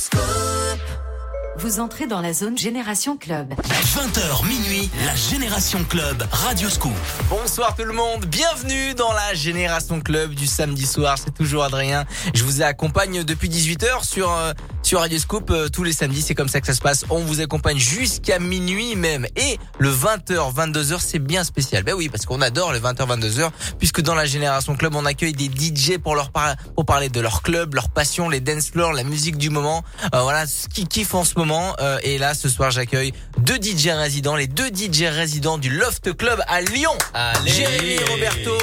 school. Vous entrez dans la zone Génération Club. 20h minuit, la Génération Club, Radio Scoop. Bonsoir tout le monde, bienvenue dans la Génération Club du samedi soir, c'est toujours Adrien. Je vous accompagne depuis 18h sur euh, sur Radio Scoop euh, tous les samedis, c'est comme ça que ça se passe. On vous accompagne jusqu'à minuit même et le 20h 22h, c'est bien spécial. Ben oui, parce qu'on adore les 20h 22h puisque dans la Génération Club, on accueille des DJ pour leur par pour parler de leur club, leur passion, les dance floors, la musique du moment. Euh, voilà, ce qu'ils kiffent en ce moment euh, et là, ce soir, j'accueille deux DJ résidents, les deux DJ résidents du Loft Club à Lyon. Jérémy Roberto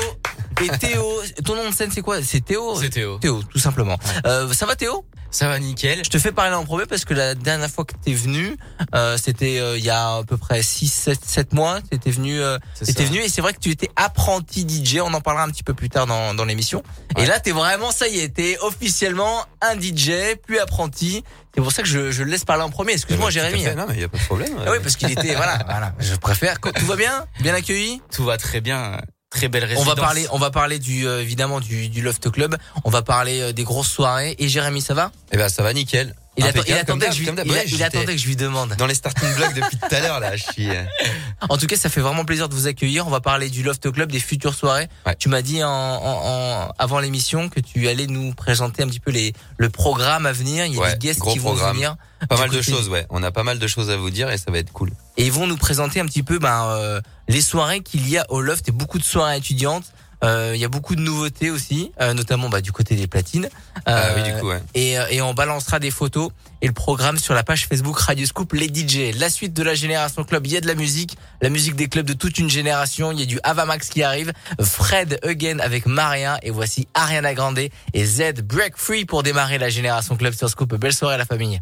et Théo. Ton nom de scène, c'est quoi? C'est Théo? C'est Théo. Théo, tout simplement. Euh, ça va Théo? Ça va nickel. Je te fais parler en premier parce que la dernière fois que t'es venu, euh, c'était euh, il y a à peu près 6 7 7 mois, t'étais venu euh, t'étais venu et c'est vrai que tu étais apprenti DJ, on en parlera un petit peu plus tard dans dans l'émission. Et là t'es vraiment ça y est, t'es officiellement un DJ, plus apprenti. C'est pour ça que je, je le laisse parler en premier. Excuse-moi Jérémy. Non, mais il y a pas de problème. Ah oui, parce qu'il était voilà, voilà, je préfère tout va bien Bien accueilli Tout va très bien. Très belle On résidence. va parler, on va parler du euh, évidemment du, du Loft Club. On va parler euh, des grosses soirées. Et Jérémy, ça va? Eh ben ça va nickel. Il, attendait que je lui, d'hab, comme il, a- d'hab. Ouais, il j'étais attendait que je lui demande. Dans les starting blocks depuis tout à l'heure là, je suis. En tout cas, ça fait vraiment plaisir de vous accueillir. On va parler du Loft Club, des futures soirées. Ouais. Tu m'as dit en, en- en- avant l'émission que tu allais nous présenter un petit peu les le programme à venir. Il y a Ouais, des guests qui vont programme. venir. Pas Du mal de choses, ouais. On a pas mal de choses à vous dire et ça va être cool. Et ils vont nous présenter un petit peu ben, euh, les soirées qu'il y a au Loft et beaucoup de soirées étudiantes. Euh, Il y a beaucoup de nouveautés aussi, euh, notamment bah, du côté des platines. Ah oui, du coup, ouais. et, euh, et on balancera des photos et le programme sur la page Facebook Radio Scoop les DJ. La suite de la génération club, il y a de la musique, la musique des clubs de toute une génération. Il y a du Avamax qui arrive, Fred Again avec Maria et voici Ariana Grande et Z Break Free pour démarrer la génération club sur Scoop. Belle soirée à la famille.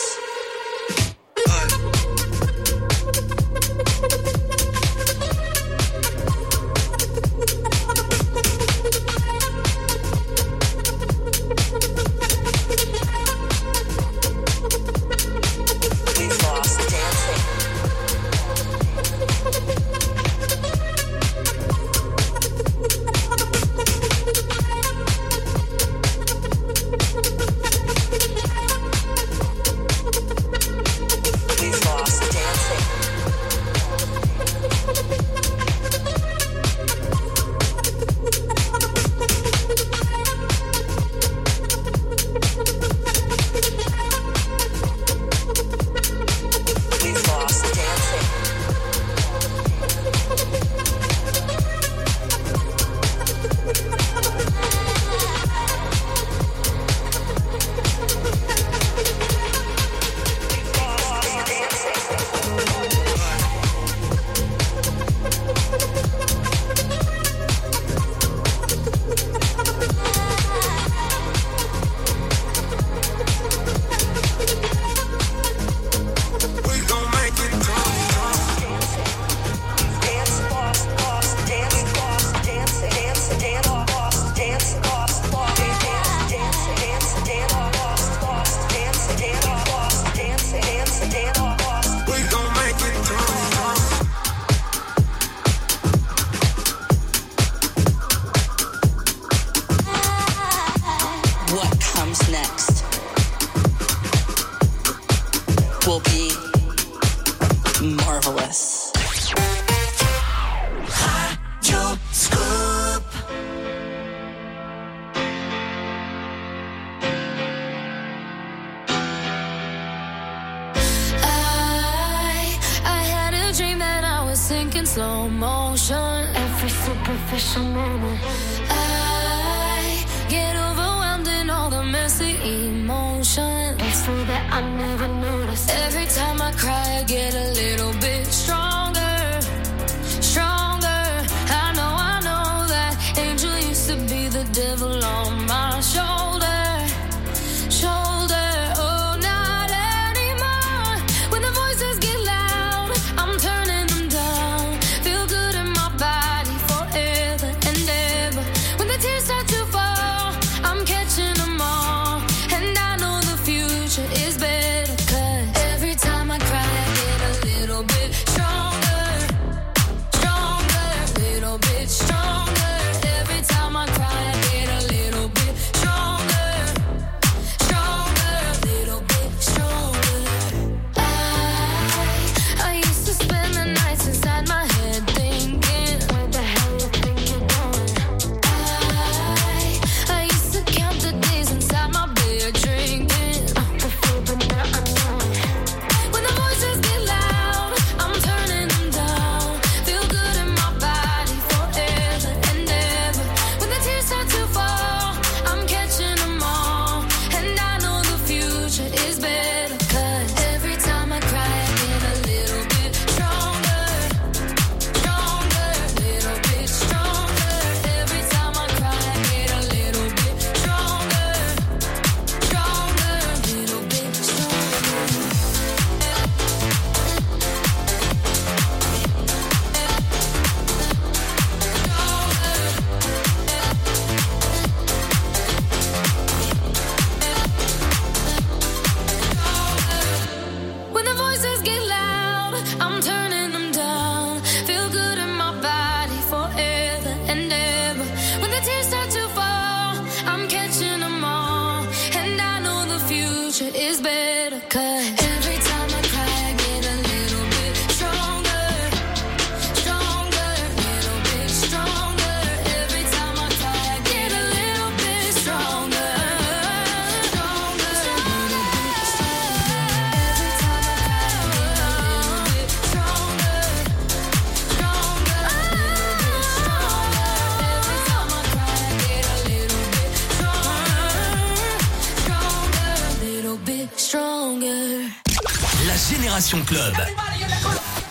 Génération Club.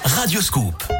Radio Scoop.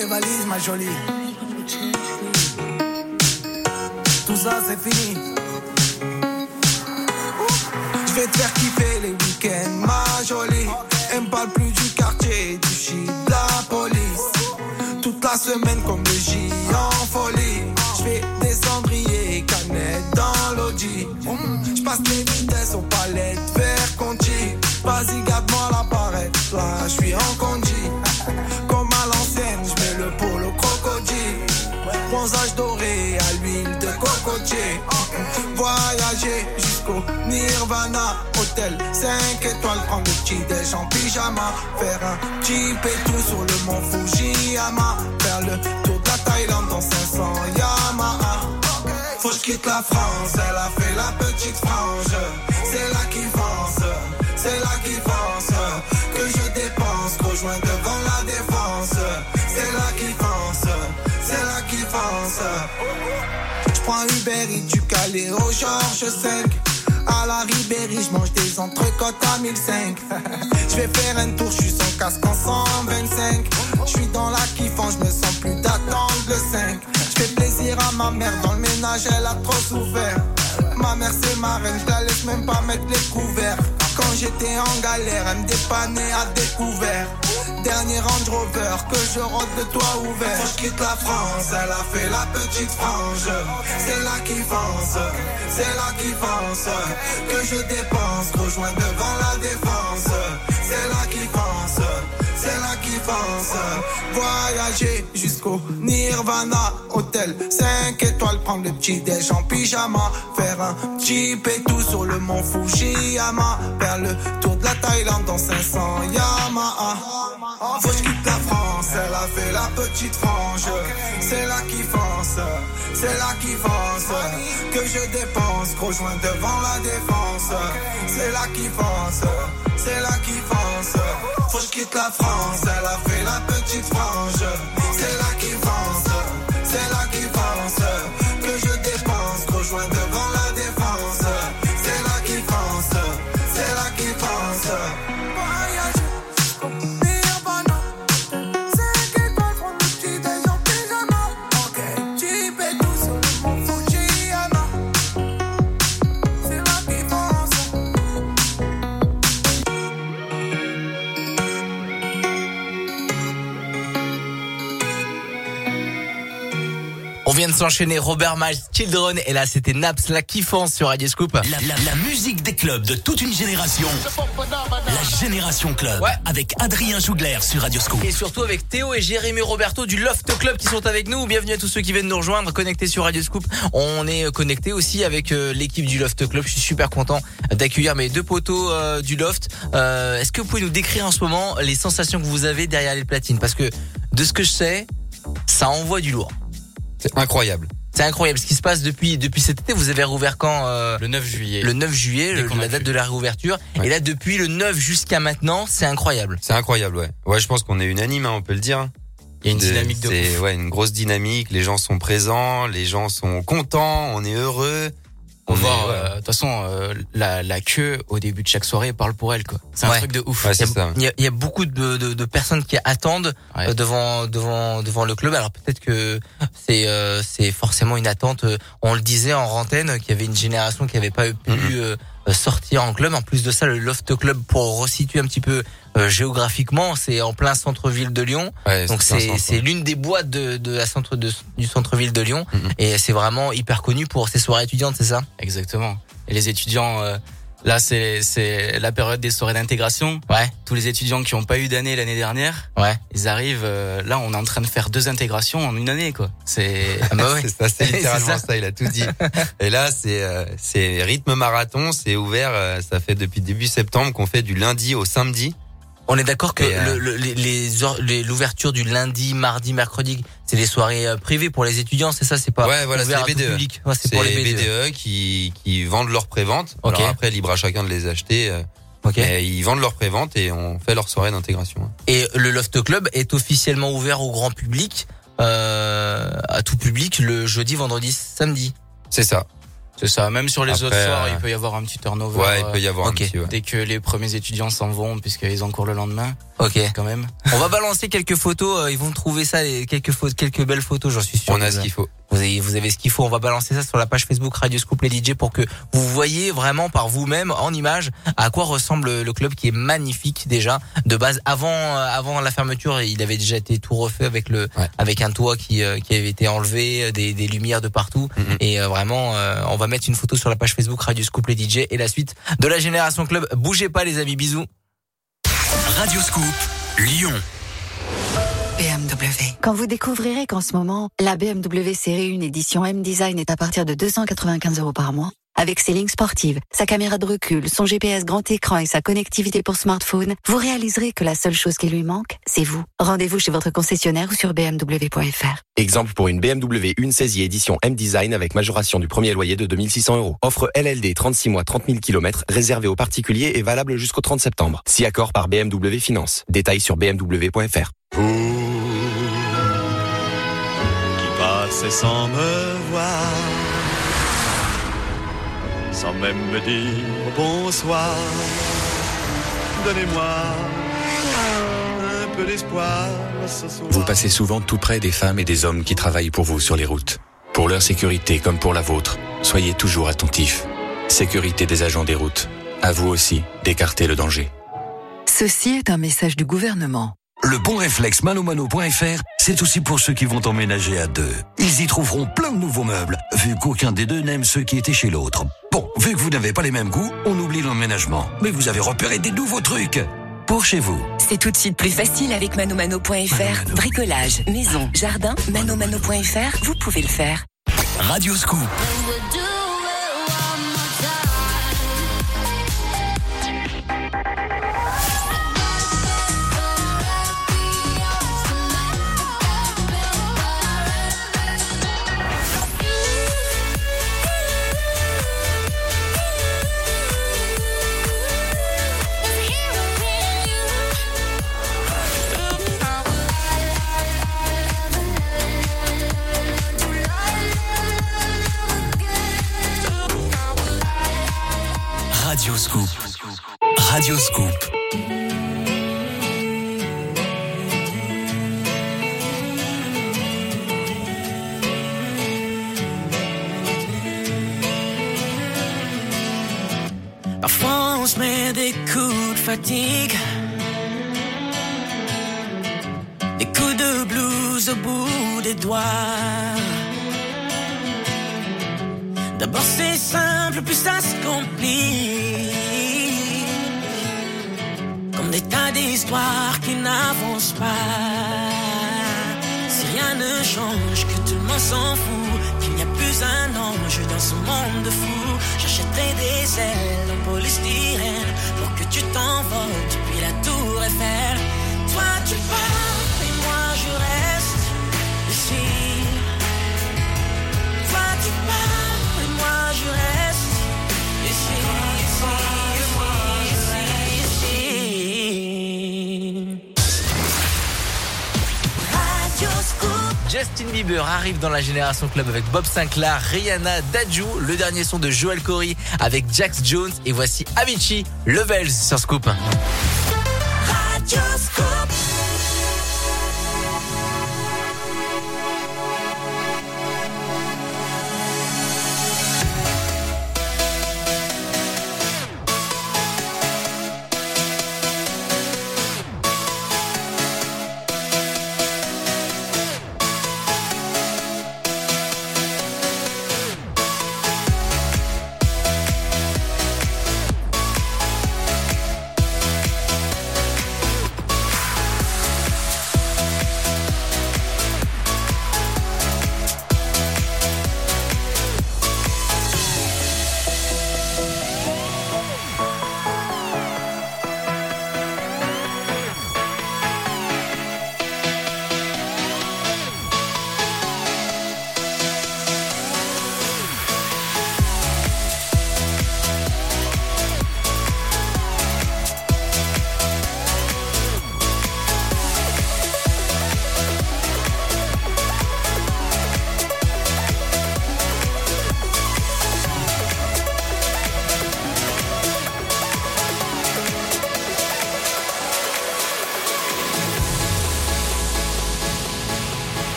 Les valises, ma jolie. Tout ça, c'est fini. Je vais te faire kiffer les week-ends, ma jolie. Elle me parle plus du quartier, du shit, de la police. Toute la semaine comme des J en folie. Je fais des cendriers, canettes dans l'audi. Je passe les cocotier. Voyager jusqu'au Nirvana, hôtel 5 étoiles, prendre le petit déj en pyjama, faire un jeep et tout sur le mont Fujiyama, faire le tour de la Thaïlande dans 500 Yamaha. Faut que je quitte la France, elle a fait la petite frange. C'est là qui pense, c'est là qui pense. Que je dépense, rejoins devant Calais au Georges 5. À la Ribéry, je mange des entrecôtes à 1005. Je vais faire un tour, je suis sans casque en 125. Je suis dans la kiffant, je me sens plus d'attendre le 5. Je fais plaisir à ma mère, dans le ménage, elle a trop souffert. Ma mère c'est ma reine, je la laisse même pas mettre les couverts. Quand j'étais en galère, elle me dépannait à découvert. Dernier Range Rover, que je rentre le toit ouvert. Faut je quitte la France, elle a fait la petite frange. C'est là qui pense, c'est là qui pense. Que je dépense, rejoins devant la défense. C'est là qui pense, c'est là qui pense. Voyager jusqu'au Nirvana, hôtel 5 étoiles, prendre le petit déj en pyjama, faire un et tout sur le mont Fujiyama, faire le tour de la Thaïlande dans 500 Yamaha. Faut que quitte la France, elle a fait la petite frange. C'est là qui fonce, c'est là qui fonce. Que je dépense, rejoins devant la défense. C'est là qui fonce, c'est là qui fonce. Faut que quitte la France, elle a fait la petite frange. C'est là qui fonce, c'est là vient de s'enchaîner Robert Miles, Children, et là c'était Naps, la kiffance sur Radio Scoop. La, la- la musique des clubs de toute une génération. La Génération Club. Ouais. Avec Adrien Jougler sur Radio Scoop. Et surtout avec Théo et Jérémy Roberto du Loft Club qui sont avec nous. Bienvenue à tous ceux qui viennent nous rejoindre, connectés sur Radio Scoop. On est connectés aussi avec euh, l'équipe du Loft Club. Je suis super content d'accueillir mes deux poteaux euh, du Loft. Euh, Est-ce que vous pouvez nous décrire en ce moment les sensations que vous avez derrière les platines? Parce que de ce que je sais, ça envoie du lourd. C'est incroyable. C'est incroyable ce qui se passe depuis depuis cet été. Vous avez rouvert quand euh, Le 9 juillet. le 9 juillet, le- la date de la réouverture. Ouais. Et là, depuis le 9 jusqu'à maintenant, c'est incroyable. C'est incroyable, ouais. Ouais, je pense qu'on est unanime, hein, on peut le dire. Il y a une De- dynamique de C'est ouf. ouais, une grosse dynamique. Les gens sont présents, les gens sont contents, on est heureux. On ouais. euh, de toute façon, euh, la, la queue au début de chaque soirée parle pour elle, quoi. C'est un Ouais. truc de ouf. Ouais, Il y, a, il y a- il y a beaucoup de, de- de personnes qui attendent euh, devant devant devant le club. Alors peut-être que c'est euh, c'est forcément une attente. euh, On le disait en rantaine qu'il y avait une génération qui n'avait pas pu Mhm. euh, sortir en club. En plus de ça, le Loft Club, pour resituer un petit peu euh, géographiquement, c'est en plein centre-ville de Lyon. Ouais, Donc c'est l'une des boîtes de, de la centre de, du centre-ville de Lyon Mhm. et c'est vraiment hyper connu pour ses soirées étudiantes, c'est ça? Exactement. Et les étudiants, euh, là, c'est c'est la période des soirées d'intégration. Ouais, Tous les étudiants qui n'ont pas eu d'année l'année dernière, ouais. ils arrivent. euh, là, on est en train de faire deux intégrations en une année, quoi. C'est Ah bah ouais. C'est ça, c'est C'est littéralement ça. ça. il a tout dit. Et là, c'est euh, c'est rythme marathon, c'est ouvert, euh, ça fait depuis début septembre qu'on fait du lundi au samedi. On est d'accord que euh, le- le- l'ouverture du lundi, mardi, mercredi, c'est des soirées euh, privées pour les étudiants, c'est ça, c'est pas Ouais, voilà, c'est les BDE. Ouais, c'est pour les BDE. BDE qui, qui vendent leur prévente. Ok. Alors après, libre à chacun de les acheter. euh, Ok. Mais ils vendent leur prévente et on fait leur soirée d'intégration. Et le Loft Club est officiellement ouvert au grand public, euh, à tout public, le jeudi, vendredi, samedi. C'est ça. C'est ça. Même sur les Après, autres soirs, euh, il peut y avoir un petit turnover. Ouais, il euh, peut y avoir un petit. Ouais. Dès que les premiers étudiants s'en vont, puisqu'ils ont cours le lendemain, Ok. quand même. On va balancer quelques photos. euh, Ils vont trouver ça, quelques photos, quelques belles photos, j'en suis sûr. On a ce qu'il faut. Vous avez, vous avez ce qu'il faut. On va balancer ça sur la page Facebook Radio Scoop les DJ pour que vous voyez vraiment par vous-même en image à quoi ressemble le club qui est magnifique déjà de base. Avant, euh, avant la fermeture, il avait déjà été tout refait avec le, Ouais. avec un toit qui, euh, qui avait été enlevé, des, des lumières de partout. Mhm. Et euh, vraiment, euh, on va mettre une photo sur la page Facebook Radio Scoop les DJ et la suite de la Génération Club. Bougez pas les amis, bisous. Radio Scoop, Lyon. BMW. Quand vous découvrirez qu'en ce moment, la BMW série 1 édition M-Design est à partir de 295 euros par mois, avec ses lignes sportives, sa caméra de recul, son GPS grand écran et sa connectivité pour smartphone, vous réaliserez que la seule chose qui lui manque, c'est vous. Rendez-vous chez votre concessionnaire ou sur bmw.fr. Exemple pour une BMW 1 16 édition M-Design avec majoration du premier loyer de 2600 euros. Offre LLD 36 mois 30 000 km réservée aux particuliers et valable jusqu'au 30 septembre. Si accord par BMW Finance. Détails sur bmw.fr. qui passait sans me voir, sans même me dire bonsoir. Donnez-moi un peu d'espoir. Vous passez souvent tout près des femmes et des hommes qui travaillent pour vous sur les routes. Pour leur sécurité comme pour la vôtre, soyez toujours attentifs. Sécurité des agents des routes. À vous aussi d'écarter le danger. Ceci est un message du gouvernement. Le bon réflexe manomano.fr, c'est aussi pour ceux qui vont emménager à deux. Ils y trouveront plein de nouveaux meubles, vu qu'aucun des deux n'aime ceux qui étaient chez l'autre. Bon, vu que vous n'avez pas les mêmes goûts, on oublie l'emménagement. Mais vous avez repéré des nouveaux trucs pour chez vous. C'est tout de suite plus facile avec manomano.fr. Bricolage, maison, jardin, manomano.fr, vous pouvez le faire. Radio Scoop. Radio Scoop. Radio Scoop. Parfois on se met des coups de fatigue, des coups de blues au bout des doigts. D'abord c'est simple, puis ça se complique. Qui n'avancent pas. Si rien ne change, que tout le monde s'en fout, qu'il n'y a plus un ange dans ce monde de fous. J'achèterai des ailes en polystyrène pour que tu t'envoles depuis la tour Eiffel. Toi tu pars Justin Bieber arrive dans la Génération Club avec Bob Sinclair, Rihanna, Daju, le dernier son de Joel Corey avec Jax Jones et voici Avicii, Levels sur Scoop.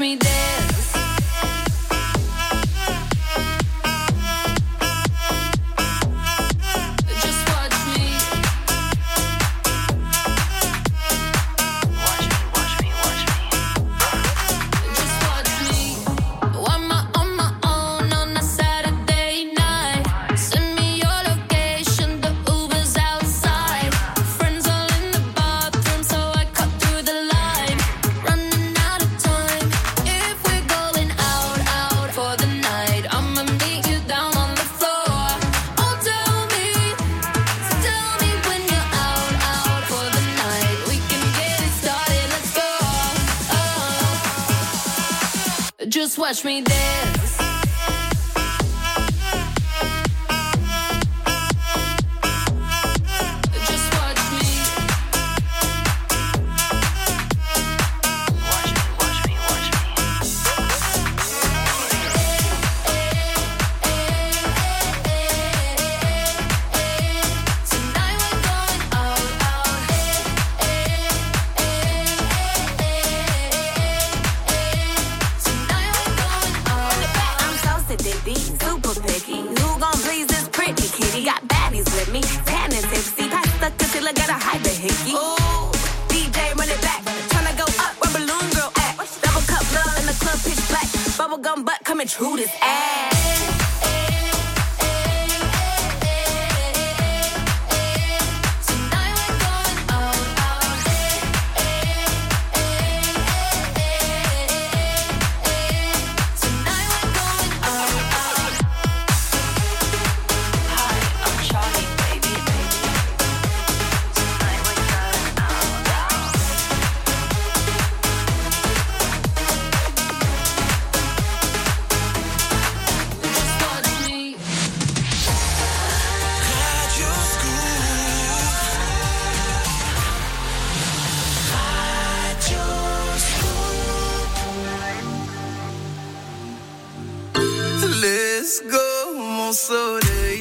Me dance.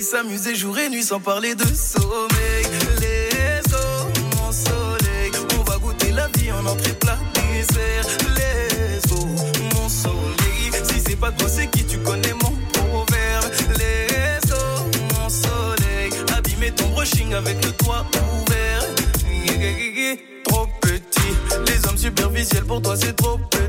S'amuser jour et nuit sans parler de sommeil. Let's go, mon soleil. On va goûter la vie en entrée plat dessert. Let's go, mon soleil. Si c'est pas toi, c'est qui tu connais mon proverbe. Let's go, mon soleil. Abîmer ton brushing avec le toit ouvert. Trop petit. Les hommes superficiels pour toi, c'est trop petit.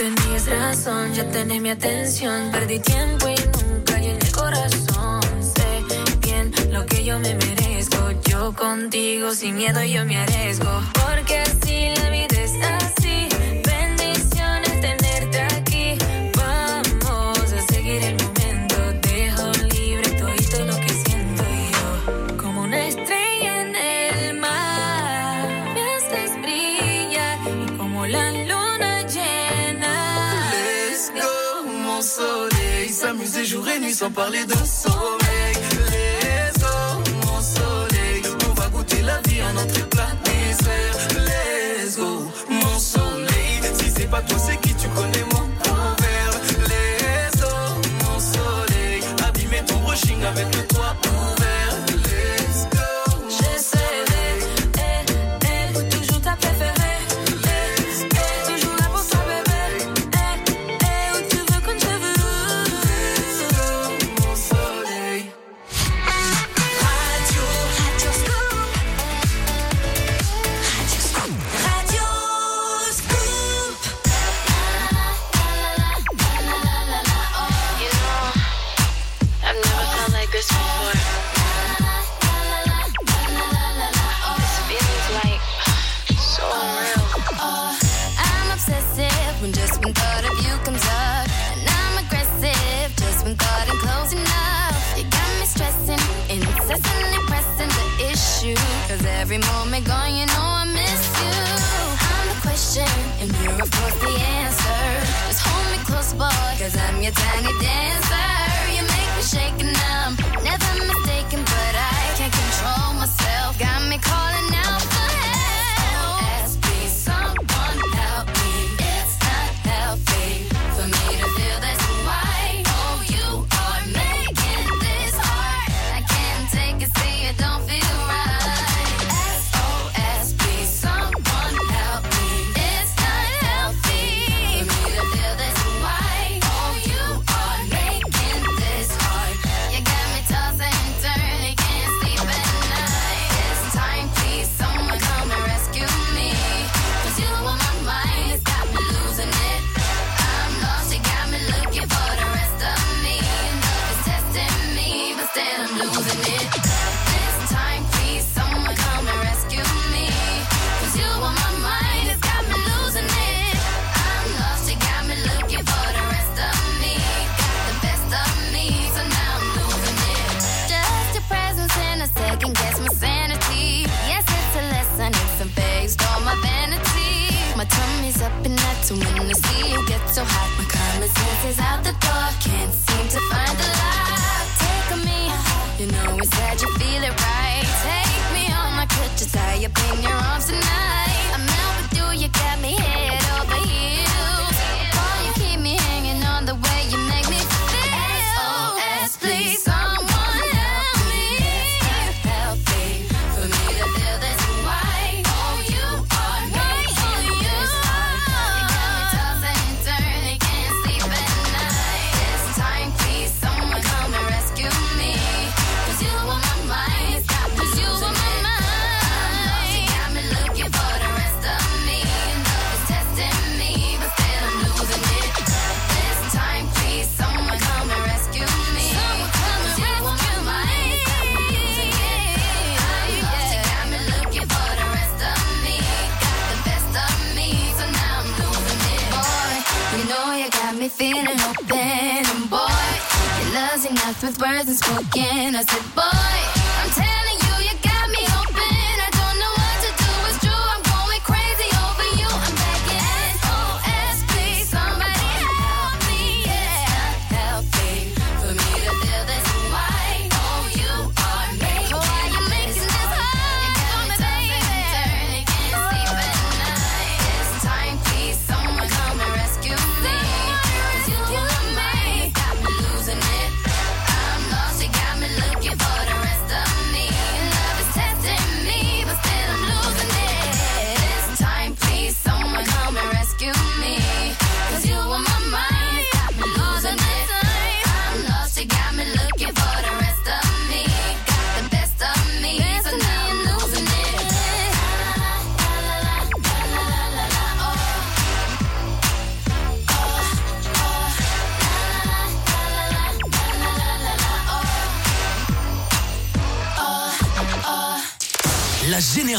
tenías razón, ya tenés mi atención. Perdí tiempo y nunca llené el corazón. Sé bien lo que yo me merezco. Yo contigo sin miedo yo me arriesgo. Porque así la vida sans parler de sommeil. Les hommes, mon soleil, on va goûter la vie à notre plat. Les eaux, mon soleil, si c'est pas toi, c'est qui tu connais mon envers. Les hommes, mon soleil, abîmer ton brushing avec le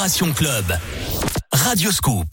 Génération Club. Radio Scoop.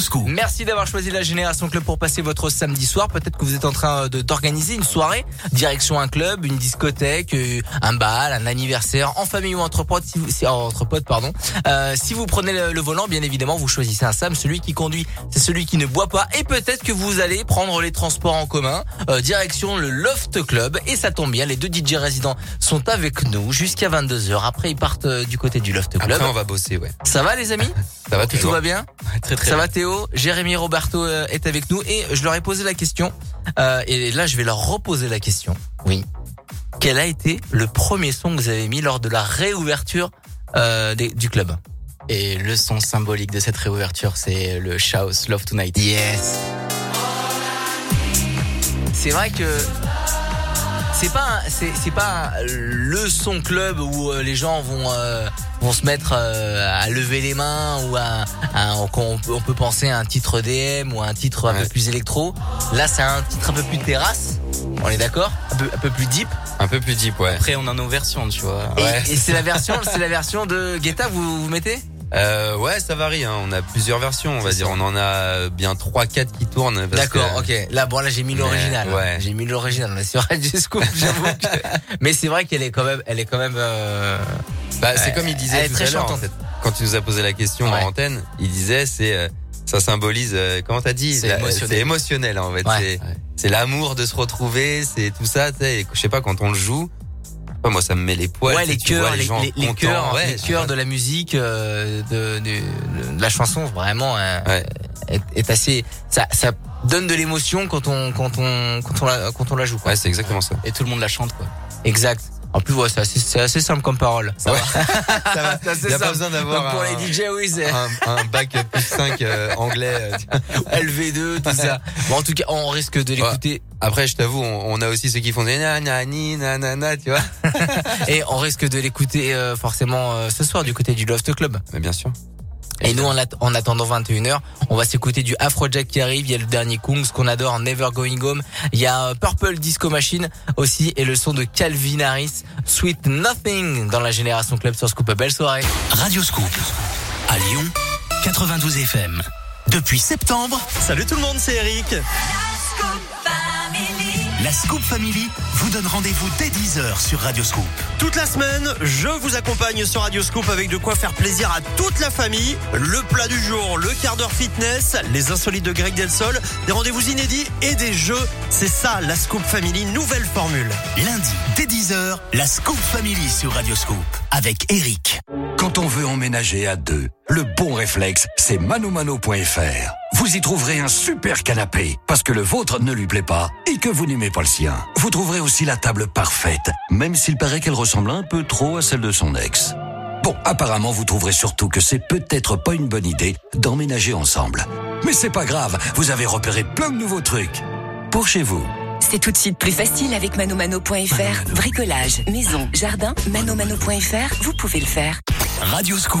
Scoop. Merci d'avoir choisi la Génération Club pour passer votre samedi soir. Peut-être que vous êtes en train de- d'organiser une soirée, direction un club, une discothèque, euh, un bal, un anniversaire, en famille ou entre potes. Si vous, si- entre potes, pardon. Euh, si vous prenez le, le volant, bien évidemment, vous choisissez un Sam. Celui qui conduit, c'est celui qui ne boit pas. Et peut-être que vous allez prendre les transports en commun, euh, direction le Loft Club. Et ça tombe bien, les deux DJ résidents sont avec nous jusqu'à 22h. Après, ils partent euh, du côté du Loft Club. Après, on va bosser, ouais. Ça va les amis? Ça va Tout toujours. va bien? Très très Ça bien. va Théo Jérémy Roberto euh, est avec nous et je leur ai posé la question euh, et là je vais leur reposer la question. Oui. Quel a été le premier son que vous avez mis lors de la réouverture euh, des- du club? Et le son symbolique de cette réouverture, c'est le Chaos Love Tonight. Yes. C'est vrai que c'est pas c'est pas le son club où les gens vont euh, vont se mettre euh, à lever les mains ou à, à- on, peut- on peut penser à un titre DM ou à un titre un peu plus électro. Là, c'est un titre un peu plus terrasse. On est d'accord? Un peu, un peu plus deep? Un peu plus deep, ouais. Après, on a nos versions, tu vois. Et, et c'est la version, c'est la version de Guetta. Vous vous mettez? Euh, ouais, ça varie. Hein. On a plusieurs versions, on va dire. On en a bien 3-4 qui tournent. D'accord, que- ok. Là, bon, là, j'ai mis l'original. hein. ouais. J'ai mis l'original. On est sur Radio Scoop, j'avoue. que- Mais c'est vrai qu'elle est quand même, elle est quand même. euh, Bah, c'est euh, comme il disait tout très à l'heure. en fait. Quand tu nous as posé la question Ouais. en antenne, il disait c'est euh, ça symbolise euh, comment t'as dit? C'est émotionnel. C'est émotionnel en fait. Ouais. C'est c'est l'amour de se retrouver, c'est tout ça. Tu sais, et je sais pas quand on le joue. je sais pas, moi, ça me met les poils. ouais, les chœurs, les, gens les, les Ouais, les chœurs de la musique, euh, de, de, de la chanson, vraiment, euh, est, est assez. Ça, ça donne de l'émotion quand on, quand on, quand on la, quand on la joue. Quoi. Ouais, c'est exactement ça. Et tout le monde la chante, quoi. Exact. En plus, ouais, c'est assez, assez simple comme parole. Ça va. Ça va. C'est assez y a pas simple. besoin d'avoir pour un- les DJ, oui, un, un bac plus 5 euh, anglais. euh, LV2, tout ça. Bon, en tout cas, on risque de l'écouter. Après, je t'avoue, on, on a aussi ceux qui font des nanani, nanana, tu vois. Et on risque de l'écouter euh, forcément euh, ce soir du côté du Loft Club. Mais bien sûr. Et nous, en, at- en attendant 21h, on va s'écouter du Afrojack qui arrive. Il y a le dernier Kungs qu'on adore, Never Going Home. Il y a euh, Purple Disco Machine aussi et le son de Calvin Harris, Sweet Nothing dans la Génération Club sur Scoop. Belle soirée. Radio Scoop. À Lyon, 92 FM. Depuis septembre, Salut tout le monde, c'est Eric. la Scoop Family vous donne rendez-vous dès 10h sur Radio Scoop. Toute la semaine, je vous accompagne sur Radio Scoop avec de quoi faire plaisir à toute la famille. Le plat du jour, le quart d'heure fitness, les insolites de Greg Delsol, des rendez-vous inédits et des jeux. C'est ça, la Scoop Family, nouvelle formule. Lundi, dès 10h, la Scoop Family sur Radio Scoop. Avec Eric. Quand on veut emménager à deux, le bon réflexe, c'est manomano.fr. Vous y trouverez un super canapé, parce que le vôtre ne lui plaît pas et que vous n'aimez pas le sien. Vous trouverez aussi la table parfaite, même s'il paraît qu'elle ressemble un peu trop à celle de son ex. Bon, apparemment, vous trouverez surtout que c'est peut-être pas une bonne idée d'emménager ensemble. Mais c'est pas grave, vous avez repéré plein de nouveaux trucs. Pour chez vous. C'est tout de suite plus facile avec manomano.fr. Bricolage, maison, jardin, manomano.fr, vous pouvez le faire. Radio Scoop.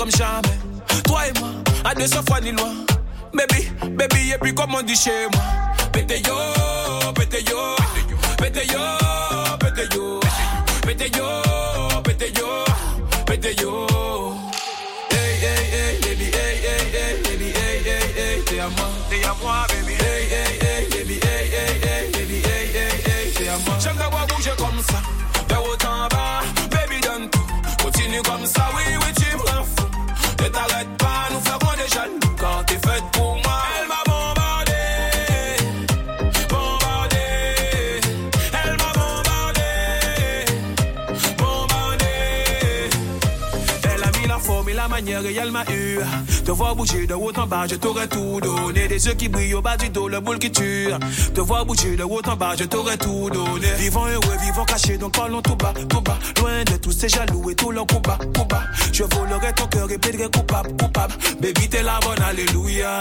comme jamais bas, je t'aurais tout donné. Des yeux qui brillent au bas du dos, le boule qui tue. Te voir bouger de haut en bas, je t'aurais tout donné. Vivant heureux, vivant caché, donc parlons tout bas, tout bas. Loin de tous ces jaloux et tout leur combat, combat. Je volerai ton cœur et péderai coupable, coupable. Baby, t'es la bonne, alléluia.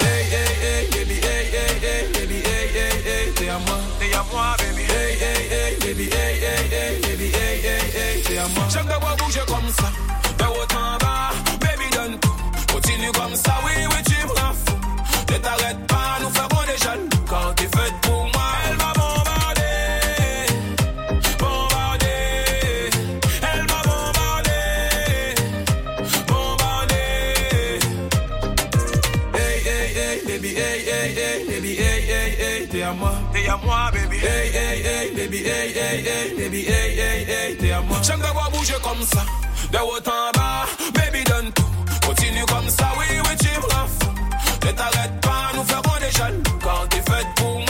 Hey, hey, hey, baby, hey, hey, hey, baby, hey, hey, hey, t'es à moi, t'es à moi, baby. Hey, hey, hey, baby, hey, hey, hey, baby, hey, hey, hey, t'es à moi. J'aime te voir bouger comme ça, de haut en bas continue comme ça, oui, oui, tu me fous. Ne t'arrête pas, nous ferons des jaloux. Quand t'es faite pour moi, elle m'a bombardé. Bombardé. Elle m'a bombardé. Bombardé. Hey, hey, hey, baby, hey, hey, hey, baby, hey, hey, hey, t'es à moi. T'es à moi, baby. Hey, hey, hey, baby, hey, hey, hey, baby, hey, hey, hey, t'es à moi. J'aime d'avoir bougé comme ça, de haut en bas, baby, comme ça, oui, oui, tu me refous. Ne t'arrête pas nous faire des jaloux. Quand t'es faite pour moi.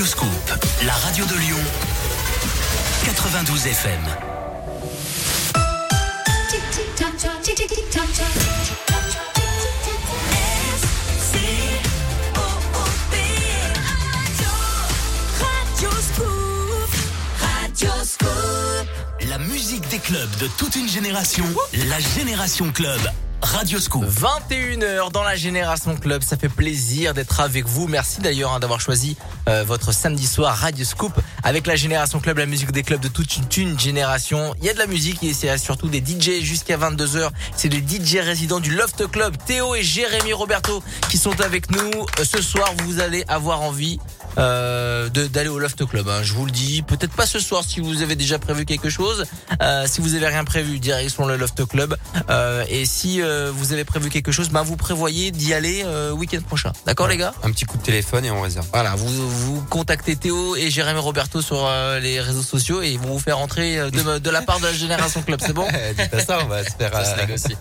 Radio Scoop, la radio de Lyon. 92 FM. La musique des clubs de toute une génération. La Génération Club. Radio Scoop. 21h dans la Génération Club, ça fait plaisir d'être avec vous. Merci d'ailleurs hein, d'avoir choisi euh, votre samedi soir Radio Scoop avec la Génération Club, la musique des clubs de toute une, génération. Il y a de la musique et c'est surtout des DJ jusqu'à 22h. C'est les DJ résidents du Loft Club, Théo et Jérémy Roberto qui sont avec nous. Euh, ce soir, vous allez avoir envie euh, de- d'aller au Loft Club. hein. Je vous le dis, peut-être pas ce soir si vous avez déjà prévu quelque chose. Euh, si vous avez rien prévu, direction le Loft Club. Euh, et si euh, vous avez prévu quelque chose, ben vous prévoyez d'y aller euh, week-end prochain. D'accord les gars? Un petit coup de téléphone et on réserve. Voilà, vous vous contactez Théo et Jérémy Roberto sur euh, les réseaux sociaux et ils vont vous faire entrer de, de la part de la Génération Club. C'est bon? Dis pas ça, on va se faire.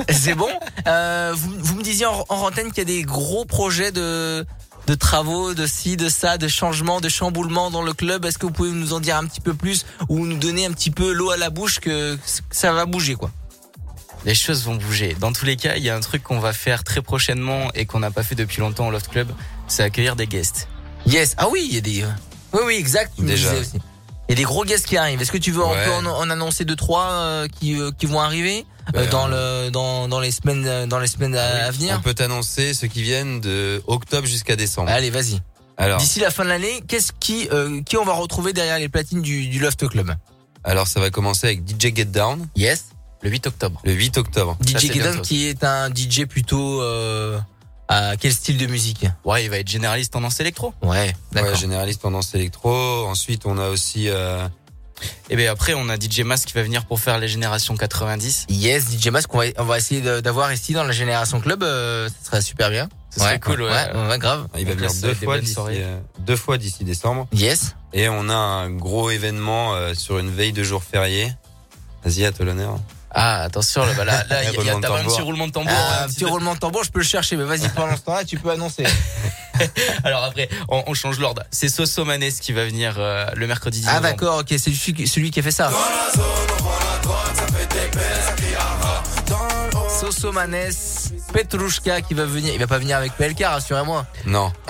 C'est bon? Euh, vous, vous me disiez en, en antenne qu'il y a des gros projets de de travaux, de ci, de ça, de changements, de chamboulements dans le club. Est-ce que vous pouvez nous en dire un petit peu plus ou nous donner un petit peu l'eau à la bouche que ça va bouger quoi? Les choses vont bouger. Dans tous les cas, il y a un truc qu'on va faire très prochainement et qu'on n'a pas fait depuis longtemps au Loft Club, c'est accueillir des guests. Yes. Ah oui, il y a des. Oui, oui, exact. Déjà. aussi. Il y a des gros guests qui arrivent. Est-ce que tu veux Ouais. en, en annoncer deux trois euh, qui euh, qui vont arriver euh, Ben, dans le dans dans les semaines euh, dans les semaines à, à venir? On peut t'annoncer ceux qui viennent de octobre jusqu'à décembre. Allez, vas-y. Alors, D'ici la fin de l'année, qu'est-ce qui euh, qui on va retrouver derrière les platines du, du Loft Club? Alors ça va commencer avec DJ Get Down Yes. Le 8 octobre. le 8 octobre. DJ Gideon bientôt. qui est un DJ plutôt euh, à quel style de musique Ouais, il va être généraliste tendance électro. Ouais, d'accord. Ouais, généraliste tendance électro. Ensuite, on a aussi euh, Et bien après, on a DJ Mas qui va venir pour faire les générations 90. Yes, DJ Mask, on va, on va essayer d'avoir ici dans la Génération Club, euh, ça serait super bien. Ce serait cool, ouais. ouais, ouais, grave. il va venir deux fois d'ici euh, deux fois d'ici décembre. Yes. Et on a un gros événement euh, sur une veille de jour férié. Vas-y, à toi l'honneur. Ah, attention, là, bah, là, là, il y a, de t'as un petit roulement de tambour. Ah, hein, un petit roulement de tambour, je peux le chercher, mais vas-y, pendant ce temps-là, tu peux annoncer. Alors après, on, on change l'ordre. C'est Soso Manes qui va venir euh, le mercredi 10 Ah, d'accord, ok, c'est celui, qui- celui qui a fait ça. Sosomanes, Petrushka qui va venir. Il va pas venir avec PLK, rassurez-moi. Non.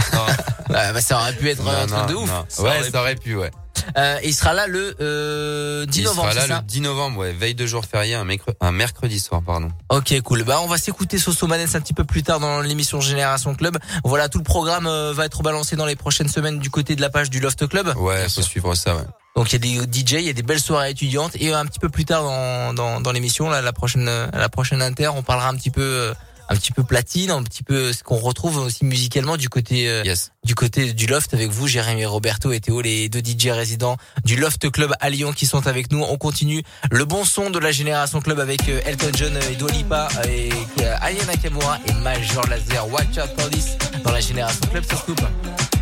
Ah, bah, ça aurait pu être un Non, truc de non, ouf. non. Ça Ouais, aurait ça aurait pu, ouais. Euh, et il sera là le euh, 10 Il novembre, sera c'est là ça le 10 novembre, ouais. Veille de jour férié, un, mercre- un mercredi soir, pardon. Ok, cool. Bah, on va s'écouter Soso Manes un petit peu plus tard dans l'émission Génération Club. Voilà, tout le programme euh, va être balancé dans les prochaines semaines du côté de la page du Loft Club. Ouais, faut suivre ça, ouais. Donc il y a des DJ, il y a des belles soirées étudiantes et un petit peu plus tard dans dans, dans l'émission là la prochaine la prochaine inter, on parlera un petit peu euh, un petit peu platine, un petit peu ce qu'on retrouve aussi musicalement du côté euh, Yes. du côté du Loft avec vous Jérémy Roberto et Théo les deux DJ résidents du Loft Club à Lyon qui sont avec nous. On continue le bon son de la génération club avec euh, Elton John et Dua Lipa et euh, Aya Nakamura et Major Lazer. Watch out for this dans la génération club ça se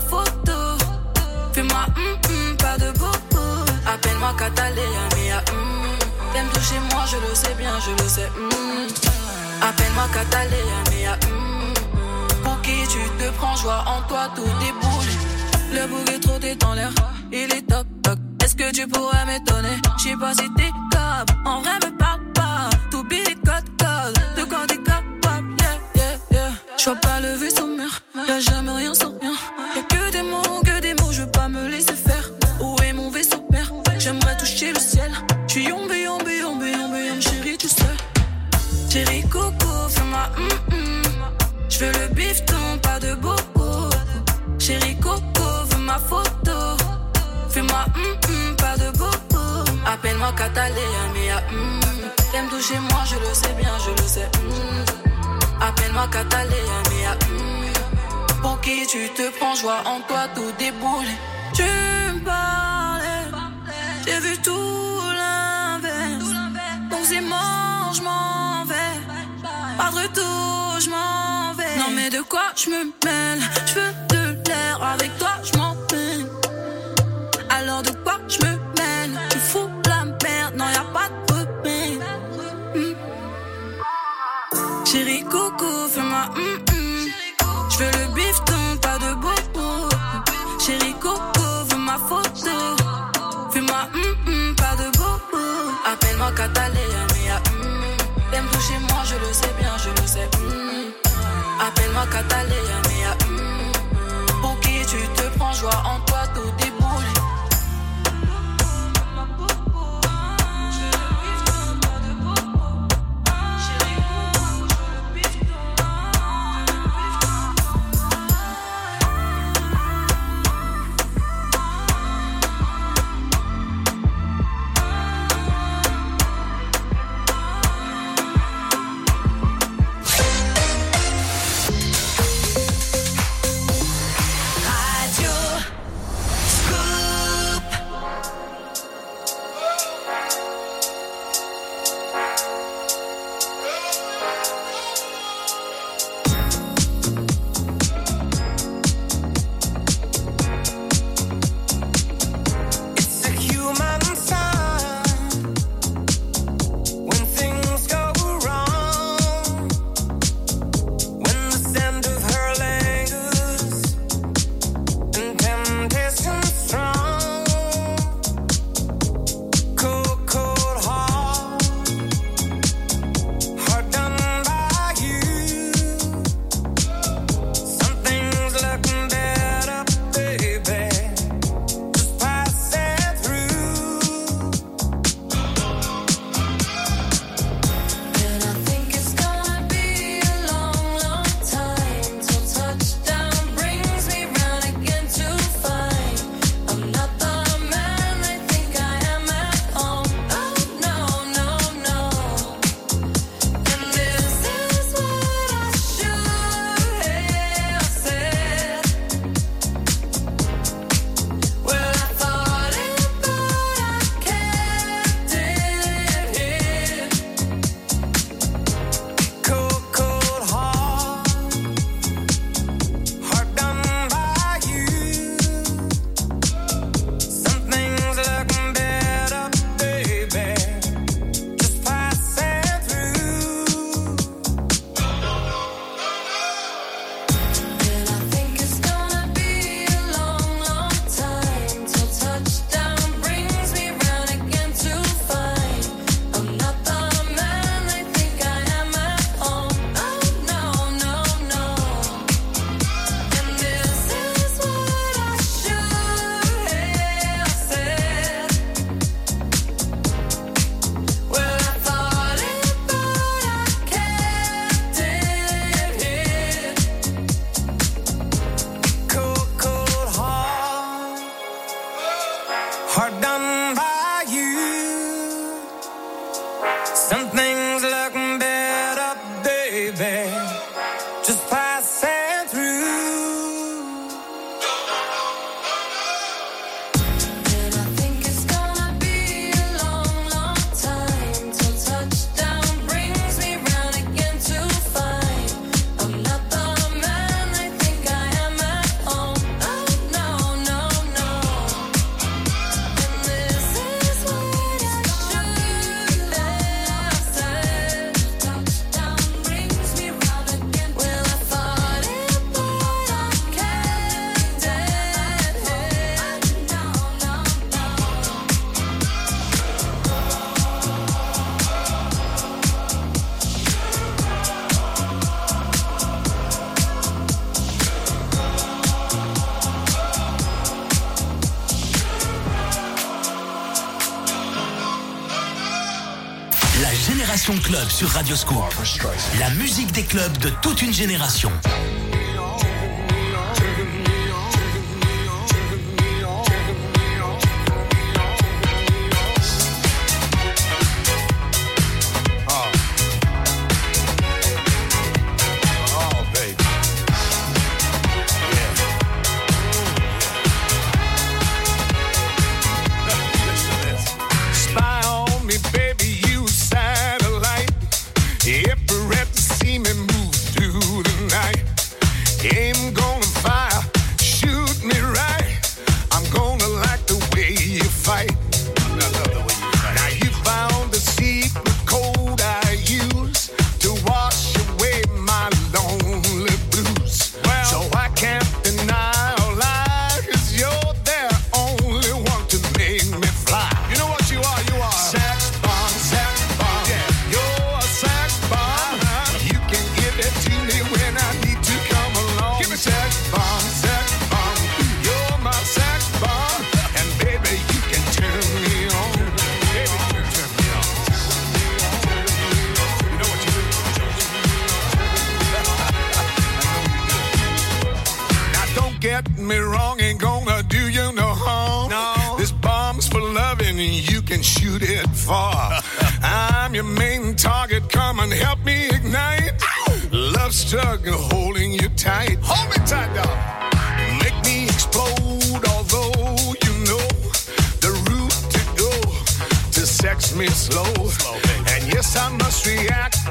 photo. Fais-moi hum hum, pas de bobo. Appelle-moi Catalina, mia hum. T'aimes toucher moi, je le sais bien, je le sais. Appelle-moi Catalina, mia hum. Pour qui tu te prends, joie en toi, tout déboule. Le bouquet trop t'es dans l'air, il est toc. Est-ce que tu pourrais m'étonner? J'sais pas si t'es capable, en vrai me parle pas. Tout billet yeah. J'vois pas le vaisseau mère, y'a jamais rien sans rien. Y'a que des mots, que des mots, je veux pas me laisser faire. Où est mon vaisseau père? J'aimerais toucher le ciel. J'suis yombe, yombe, yombe, yombe, yombe, chérie, tu sais. Chérie Coco, fais-moi hum hum. J'veux le bifton, pas de bobo. Chérie Coco, veux ma photo. Fais-moi hum hum, pas de bobo. Appelle-moi Catalina, mia hum. T'aimes toucher moi, je le sais bien, je le sais. Appelle-moi Catalina, mia hum. Pour qui tu te prends, joie en toi, tout déboule. Tu me parlais, j'ai vu tout l'inverse. Donc c'est mort, je m'en vais. Pas de retour, je m'en vais. Non mais de quoi je me mêle? Je veux de l'air avec toi, Chérie Coco, fais-moi hum hum. Je veux le bifton, pas de bobo. Chérie Coco, veux ma photo. Fais-moi hum hum, pas de bobo. Appelle-moi Catalina, mia hum. T'aimes toucher moi, je le sais bien, je le sais. hum. Appelle-moi Catalina, mia hum. Pour qui tu te prends, joie en toi, sur Radioscoop. La musique des clubs de toute une génération. me slow. And yes, I must react.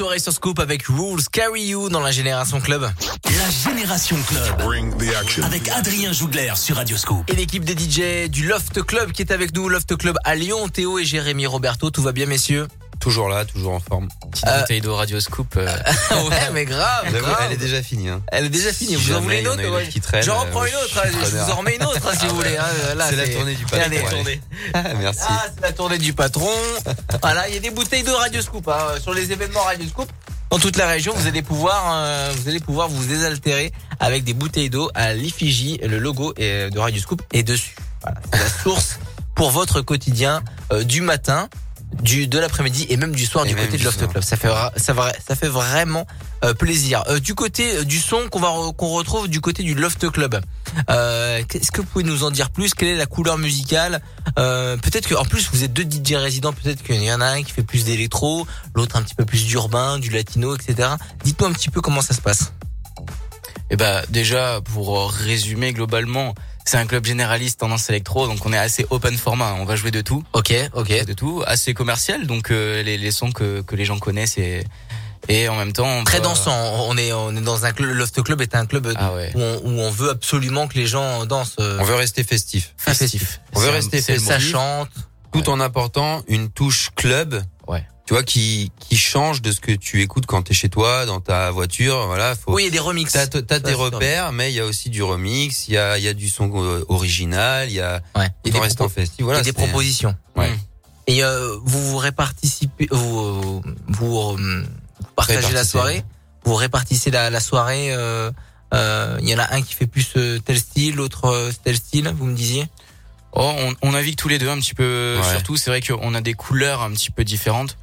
Soirée sur Scoop avec Rules Carry You dans la Génération Club. La Génération Club. Avec Adrien Jougler sur Radio Scoop. Et l'équipe des DJ du Loft Club qui est avec nous, Loft Club à Lyon, Théo et Jérémy Roberto, tout va bien messieurs? Toujours là, toujours en forme. Petite bouteille d'eau Radio Scoop. euh, Ouais mais grave. Elle est déjà finie. Hein. Elle est déjà finie, Si vous en voulez une autre ouais. traîne, J'en euh, reprends moi, une je autre, hein, je vous en remets une autre hein, si vous voulez. hein. Là, C'est la tournée du patron, ouais. Merci. Ah, c'est la tournée du patron. voilà, il y a des bouteilles de Radio Scoop hein, sur les événements Radio Scoop. Dans toute la région, vous allez pouvoir, euh, vous allez pouvoir vous désaltérer avec des bouteilles d'eau à l'effigie, le logo euh, de Radio Scoop est dessus. Voilà, c'est la source pour votre quotidien euh, du matin, du de l'après-midi et même du soir du côté de du Loft soir. Club. Ça fait ça, ça fait vraiment euh, plaisir. Euh, du côté euh, du son qu'on va qu'on retrouve du côté du Loft Club. Euh, Qu'est-ce que vous pouvez nous en dire plus? Quelle est la couleur musicale? Euh, Peut-être que en plus vous êtes deux DJ résidents. Peut-être qu'il y en a un qui fait plus d'électro, l'autre un petit peu plus d'urbain, du latino, etc. Dites-nous un petit peu comment ça se passe. Et bah déjà pour euh, résumer globalement, c'est un club généraliste tendance électro, donc on est assez open format. On va jouer de tout. Ok, ok. De tout, assez commercial, donc euh, les, les sons que, que les gens connaissent et et en même temps on Très va- dansant. On est on est dans un club. Loft Club est un club où, on, où on veut absolument que les gens dansent. euh, On veut rester festif. festif. On veut rester festif. Ça chante. Tout en apportant une touche club. Ouais. Tu vois, qui, qui change de ce que tu écoutes quand t'es chez toi, dans ta voiture, voilà. Faut... Oui, il y a des remixes. T'as, t'as tes repères, mais il y a aussi du remix, il y a, il y a du son euh, original, il y a, Ouais. tout des en festif. Voilà, et des propositions. Ouais. Et euh, vous vous réparticipez, vous vous, euh, vous partagez la Répartissez. soirée, vous répartissez la, la soirée. euh, euh, Il y en a un qui fait plus tel style, l'autre tel style. Vous me disiez? Oh, on, on navigue tous les deux un petit peu. Ouais. Surtout, c'est vrai qu'on a des couleurs un petit peu différentes.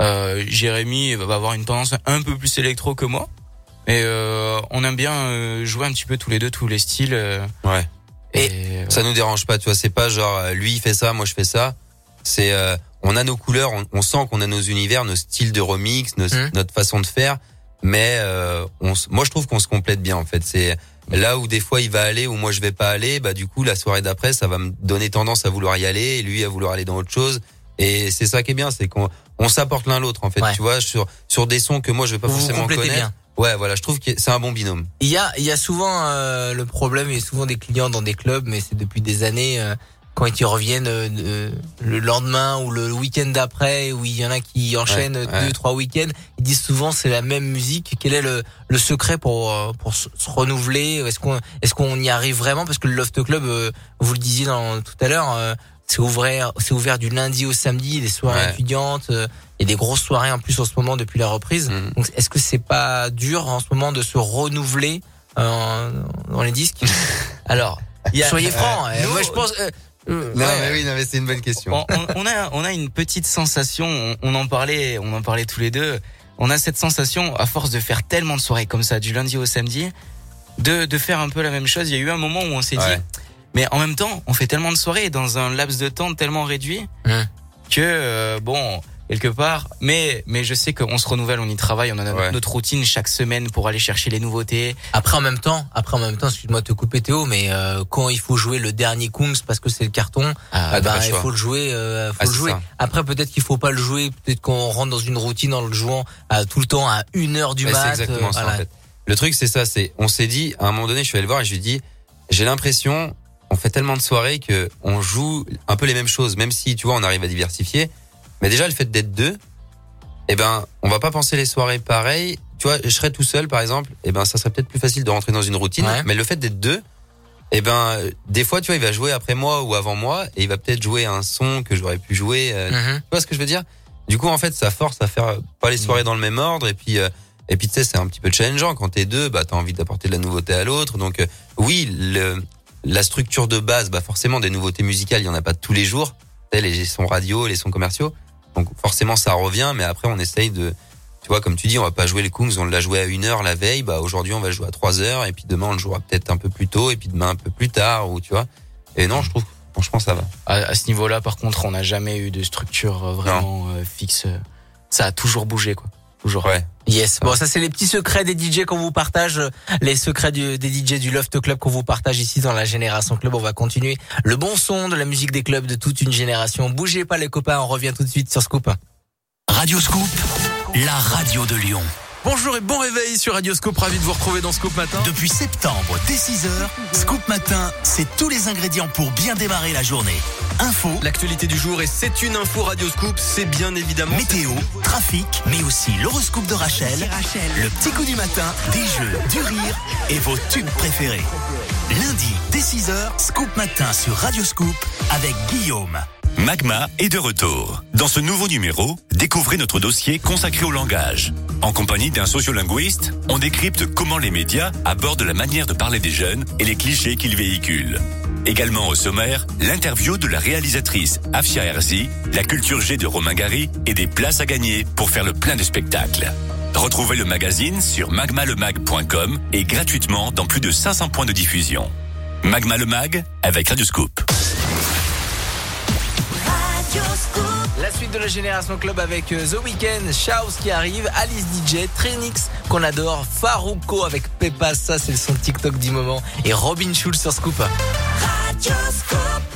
Euh, Jérémy va avoir une tendance un peu plus électro que moi. Et euh, on aime bien euh, jouer un petit peu tous les deux tous les styles. euh, Ouais. Et ça nous dérange pas, tu vois. C'est pas genre euh, lui il fait ça, moi je fais ça. C'est euh, on a nos couleurs, on, on sent qu'on a nos univers, nos styles de remix, nos- Mmh. notre façon de faire. Mais euh, on, moi je trouve qu'on se complète bien en fait. C'est là où des fois il va aller ou moi je vais pas aller. Bah du coup la soirée d'après ça va me donner tendance à vouloir y aller et lui à vouloir aller dans autre chose. Et c'est ça qui est bien, c'est qu'on on s'apporte l'un l'autre en fait. Tu vois sur sur des sons que moi je vais pas Vous vous forcément complétez connaître. bien. Ouais voilà, je trouve que c'est un bon binôme. Il y a, il y a souvent euh, le problème, il y a souvent des clients dans des clubs, mais c'est depuis des années euh, quand ils reviennent euh, euh, le lendemain ou le week-end d'après, où il y en a qui enchaînent Ouais, deux, ouais. trois week-ends, ils disent souvent c'est la même musique. Quel est le, le secret pour euh, pour se se renouveler? Est-ce qu'on est-ce qu'on y arrive vraiment? Parce que le Loft Club, euh, vous le disiez dans, tout à l'heure. C'est ouvert, c'est ouvert du lundi au samedi, des soirées Ouais. étudiantes. euh, Il y a des grosses soirées en plus en ce moment depuis la reprise. Mm. Donc, est-ce que c'est pas dur en ce moment de se renouveler euh, dans les disques? Alors, Il y a- soyez francs. euh, euh, nous- moi, je pense. euh, euh, Non ouais. mais oui, non mais c'est une bonne question. on, on- on a on a une petite sensation. On, on en parlait, on en parlait tous les deux. On a cette sensation à force de faire tellement de soirées comme ça du lundi au samedi, de de faire un peu la même chose. Il y a eu un moment où on s'est Ouais. dit, mais en même temps, on fait tellement de soirées dans un laps de temps tellement réduit que euh, bon quelque part. Mais mais je sais qu'on se renouvelle, on y travaille, on a notre, Ouais. notre routine chaque semaine pour aller chercher les nouveautés. Après, en même temps, après, en même temps, excuse-moi de te couper Théo, mais euh, quand il faut jouer le dernier Kungs parce que c'est le carton, Ah, euh, bah, il faut le jouer. euh, faut Ah, le jouer. ça. Après, peut-être qu'il faut pas le jouer. Peut-être qu'on rentre dans une routine en le jouant à tout le temps à une heure du Bah, mat. exactement euh, ça voilà. en fait. Le truc c'est ça, c'est on s'est dit à un moment donné, je suis allé le voir et je lui ai dit j'ai l'impression on fait tellement de soirées que on joue un peu les mêmes choses même si tu vois on arrive à diversifier. Mais déjà le fait d'être deux eh ben on va pas penser les soirées pareilles. Tu vois, je serais tout seul par exemple, eh ben ça serait peut-être plus facile de rentrer dans une routine, Ouais. mais le fait d'être deux eh ben des fois tu vois il va jouer après moi ou avant moi et il va peut-être jouer un son que j'aurais pu jouer euh, Mhm. tu vois ce que je veux dire? Du coup, en fait, ça force à faire pas les soirées dans le même ordre. Et puis, euh, et puis tu sais, c'est un petit peu challengeant. Quand t'es deux, bah, t'as envie d'apporter de la nouveauté à l'autre. Donc, euh, oui, le, la structure de base, bah, forcément, des nouveautés musicales, il y en a pas tous les jours. Les sons radio, les sons commerciaux. Donc, forcément, ça revient. Mais après, on essaye de, tu vois, comme tu dis, on va pas jouer les Kungs, on l'a joué à une heure la veille. Bah, aujourd'hui, on va le jouer à trois heures. Et puis demain, on le jouera peut-être un peu plus tôt. Et puis demain, un peu plus tard. Ou tu vois. Et non, je trouve, franchement, ça va. À, à ce niveau-là, par contre, on n'a jamais eu de structure euh, vraiment euh, fixe. Ça a toujours bougé, quoi. Toujours. Ouais. Yes. Bon, ça c'est les petits secrets des DJ qu'on vous partage, euh, les secrets du- des DJ du Loft Club qu'on vous partage ici dans la Génération Club. On va continuer le bon son de la musique des clubs de toute une génération. Bougez pas les copains, on revient tout de suite sur Scoop. Radio Scoop, la radio de Lyon. Bonjour et bon réveil sur Radioscope, ravi de vous retrouver dans Scoop Matin. Depuis septembre, dès 6h, Scoop Matin, c'est tous les ingrédients pour bien démarrer la journée. Info, L'actualité du jour et c'est une info Radioscoop, c'est bien évidemment. météo, trafic, mais aussi l'horoscope de Rachel, le petit coup du matin, des jeux, du rire et vos tubes préférés. Lundi, dès 6h, Scoop Matin sur Radioscoop avec Guillaume. Magma est de retour. Dans ce nouveau numéro, découvrez notre dossier consacré au langage. En compagnie d'un sociolinguiste, on décrypte comment les médias abordent la manière de parler des jeunes et les clichés qu'ils véhiculent. Également au sommaire, l'interview de la réalisatrice Afia Herzi, la culture G de Romain Gary et des places à gagner pour faire le plein de spectacles. Retrouvez le magazine sur magmalemag.com et gratuitement dans plus de 500 points de diffusion. Magma le Mag avec Radioscoop. La suite de la Génération Club avec euh, The Weeknd, Chaos qui arrive, Alice DJ, Trenix qu'on adore, Farouko avec Peppa, ça c'est le son TikTok du moment, et Robin Schulz sur Scoop. Nothing's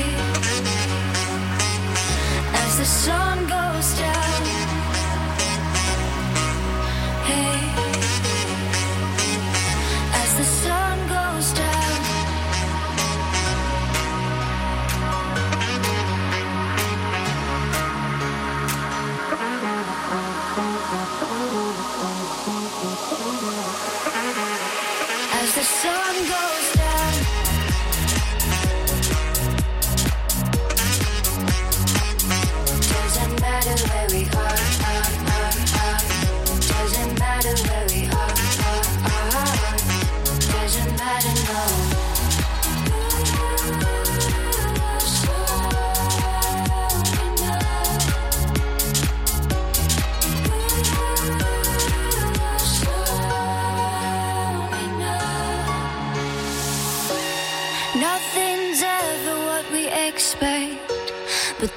the sun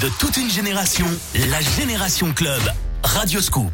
de toute une génération, la Génération Club. Radio Scoop.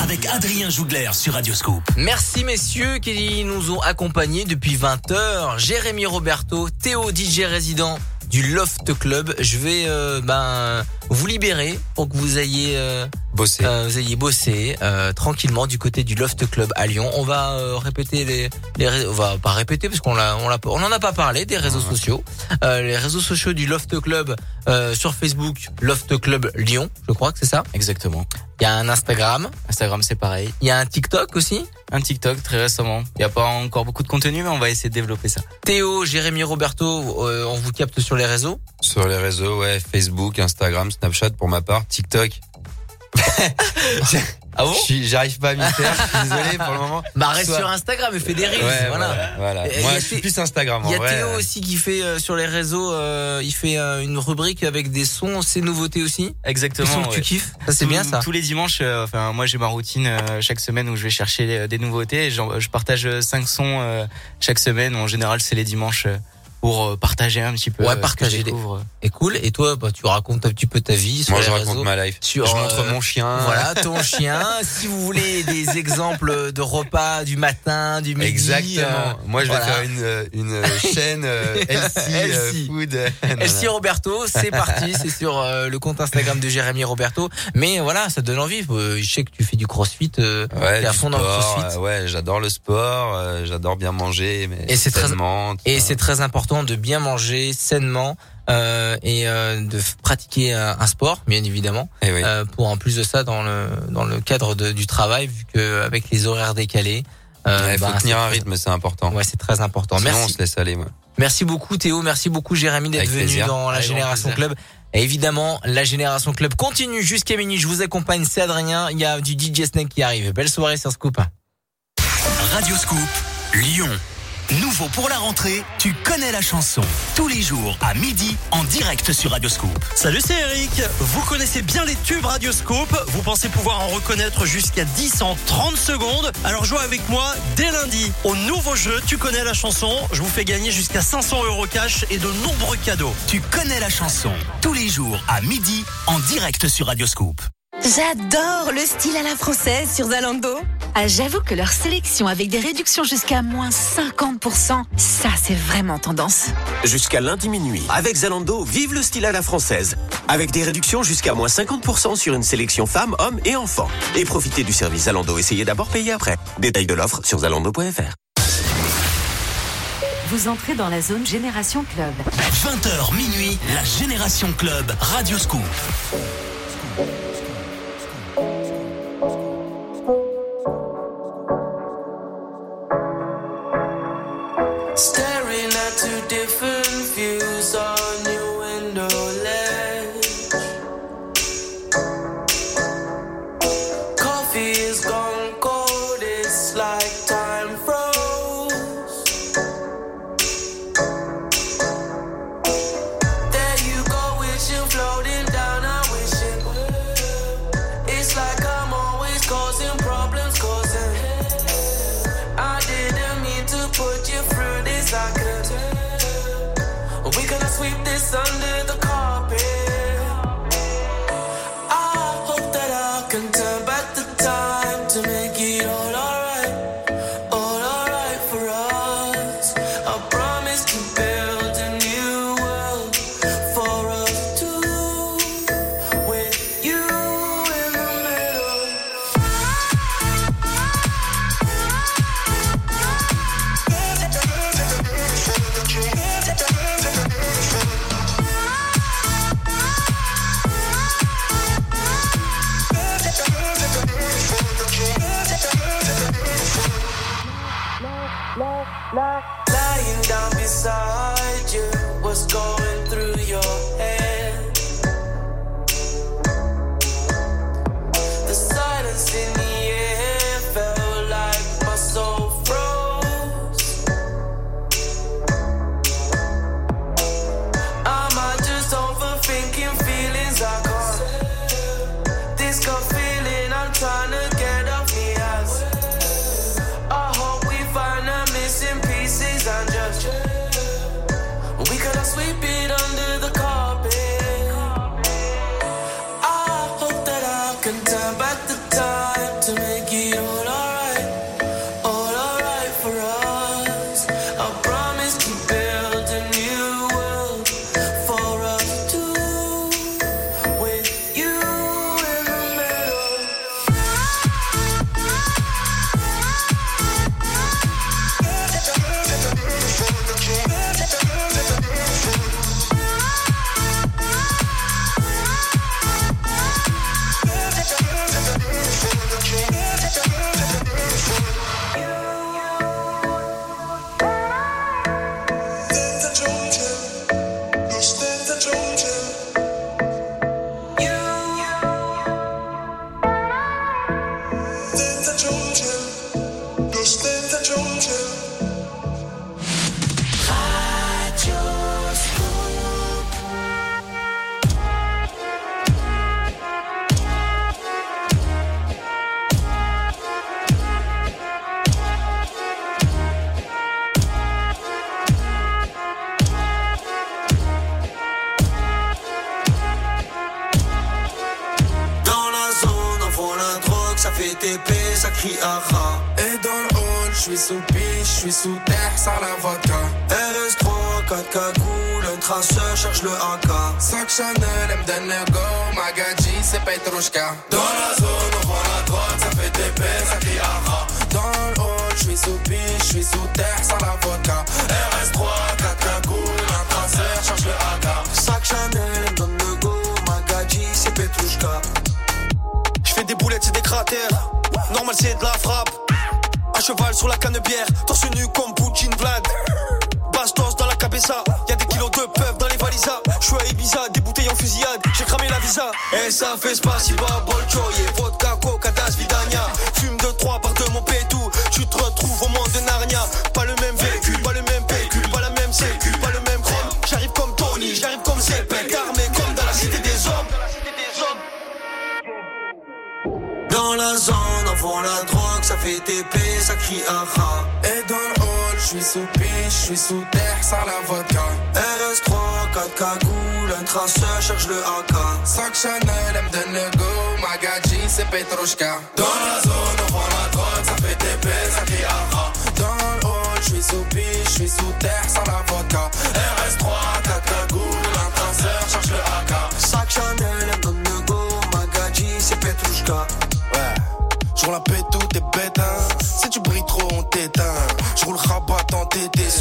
Avec Adrien Jougler sur Radio Scoop. Merci messieurs qui nous ont accompagnés depuis 20h. Jérémy Roberto, Théo DJ résident du Loft Club. Je vais euh, ben vous libérer pour que vous ayez euh, Bossé. euh, vous ayez bossé euh, tranquillement du côté du Loft Club à Lyon. On va euh, répéter les les on va pas répéter parce qu'on l'a on l'a on en a pas parlé des réseaux sociaux. Euh, les réseaux sociaux du Loft Club euh, sur Facebook, Loft Club Lyon, je crois que c'est ça. Exactement. Il y a un Instagram. Instagram, c'est pareil. Il y a un TikTok aussi. Un TikTok très récemment. Il n'y a pas encore beaucoup de contenu, mais on va essayer de développer ça. Théo, Jérémy Roberto, euh, on vous capte sur les réseaux. Sur les réseaux, ouais, Facebook, Instagram, Snapchat pour ma part, TikTok. Ah bon J'arrive pas à m'y faire. Je suis désolé pour le moment. Bah reste Soit- sur Instagram et fais des reels. Ouais, voilà. voilà, Moi, je suis plus Instagram, en Il y a. Théo aussi qui fait euh, sur les réseaux, euh, il fait euh, une rubrique avec des sons, ses nouveautés aussi. Exactement. Des sons que tu kiffes. Ça c'est bien ça. Tous les dimanches, euh, enfin moi j'ai ma routine euh, chaque semaine où je vais chercher les- des nouveautés. Et je partage cinq sons euh, chaque semaine. En général, c'est les dimanches pour euh, partager un petit peu. Ouais, euh, ce que partager des- découvre. Et cool. Et toi, bah, tu racontes un petit peu ta vie sur Moi, les je raconte réseaux. ma life. Sur, Je montre euh, mon chien. Voilà, ton chien. Si vous voulez des exemples de repas du matin, du midi. Exactement. euh, Moi, je vais faire une, euh, une euh, chaîne euh, LC, euh, LC. Food. Elsie Roberto, c'est parti, c'est sur euh, le compte Instagram de Jérémy Roberto. Mais voilà, ça donne envie. Euh, Je sais que tu fais du crossfit, euh, Ouais, t'es à fond dans le crossfit. euh, ouais, j'adore le sport, euh, j'adore bien manger, mais Et c'est très- Et c'est très important de bien manger sainement euh, et euh, de pratiquer un, un sport, bien évidemment. Eh Euh, pour en plus de ça, dans le dans le cadre de- du travail, vu que avec les horaires décalés, euh, Ouais, faut bah, tenir un rythme, c'est important. Ouais, c'est très important. Sinon, Merci. on se laisse aller, moi. Merci beaucoup Théo, merci beaucoup Jérémy d'être venu plaisir. dans la Génération. Club. Et évidemment, la Génération Club continue jusqu'à minuit. Je vous accompagne, c'est Adrien. Il y a du DJ Snake qui arrive. Belle soirée sur Scoop. Radio Scoop, Lyon. Nouveau pour la rentrée, tu connais la chanson. Tous les jours à midi en direct sur Radio Scoop. Salut, c'est Eric. Vous connaissez bien les tubes Radioscope. Vous pensez pouvoir en reconnaître jusqu'à 10 en 30 secondes. Alors jouez avec moi dès lundi au nouveau jeu Tu connais la chanson. Je vous fais gagner jusqu'à 500 euros cash et de nombreux cadeaux. Tu connais la chanson. Tous les jours à midi en direct sur Radio Scoop. J'adore le style à la française sur Zalando. Ah, J'avoue que leur sélection avec des réductions jusqu'à moins 50%, ça c'est vraiment tendance. Jusqu'à lundi minuit. Avec Zalando, vive le style à la française. Avec des réductions jusqu'à moins 50% sur une sélection femmes, hommes et enfants. Et profitez du service Zalando. Essayez d'abord, payez après. Détail de l'offre sur zalando.fr. Vous entrez dans la zone Génération Club. 20h minuit, la Génération Club Radio Scoop. Staring at two different Dans la zone, on vend la drogue, ça fait TP, ça crie. Dans le hall, je suis sous piche, je suis sous terre, ça la vodka. RS3, 4 cagoules, un traceur, cherche le AK. Sac Chanel, donne le go, Magadji, c'est Petrushka. Je fais des boulettes, c'est des cratères. Normal, c'est de la frappe. À cheval sur la canne bière, ça fait spasiba, bolchoye, vodka, coca, das, vidania. Fume de trois par deux, mon pétou. Tu te retrouves au monde de Narnia. Pas le même véhicule, pas le même pécule, pas la même sécu, pas le même chrome. J'arrive comme Tony, j'arrive comme Zepek, armé comme dans la cité des hommes. Dans la zone, on vend la drogue, ça fait TP, ça crie aha. Et dans le hall, je suis sous piche, je suis sous terre, ça la vodka. RS3, 4 cagoules, un traceur, cherche le AK. Sac Chanel, elle me donne le go, Magadji, c'est Petrushka. Dans la zone, on vend la drogue, ça fait TP, ça crie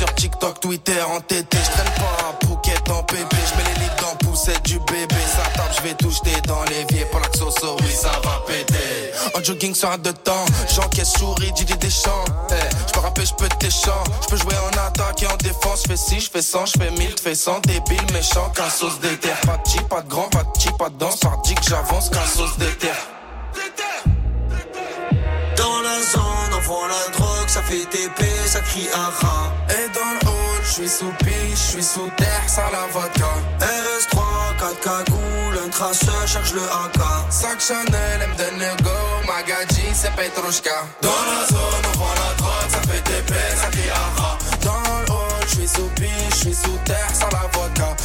sur TikTok, Twitter en TT. Je pas un Phuket en pépé. Je mets les lits dans poussette du bébé. Ça tape, je vais tout jeter dans l'évier. Pour la xoxo, oui, ça va péter. En jogging sur un de temps, j'encaisse souris, Didier Deschamps. Eh, je peux rapper, je peux t'échant. Je peux jouer en attaque et en défense. Je fais 6, je fais 100, je fais 1000, fais 100. Débile, méchant, qu'un sauce d'éther. Pas de chi, pas de grand, pas de chi, pas de danse. Pardi que j'avance, qu'un sauce d'éther. Dans la zone, on vend la drogue, ça fait TP, ça crie aha. Et dans le hall, je suis sous piche, je suis sous terre, ça la vodka. RS3, 4 cagoules, un traceur, cherche le AK. Sac Chanel, elle me donne le go, Magadji, c'est Petrushka. Dans la zone, on vend la drogue, ça fait TP, ça crie aha. Dans le hall, je suis sous piche, je suis sous terre, ça la vodka.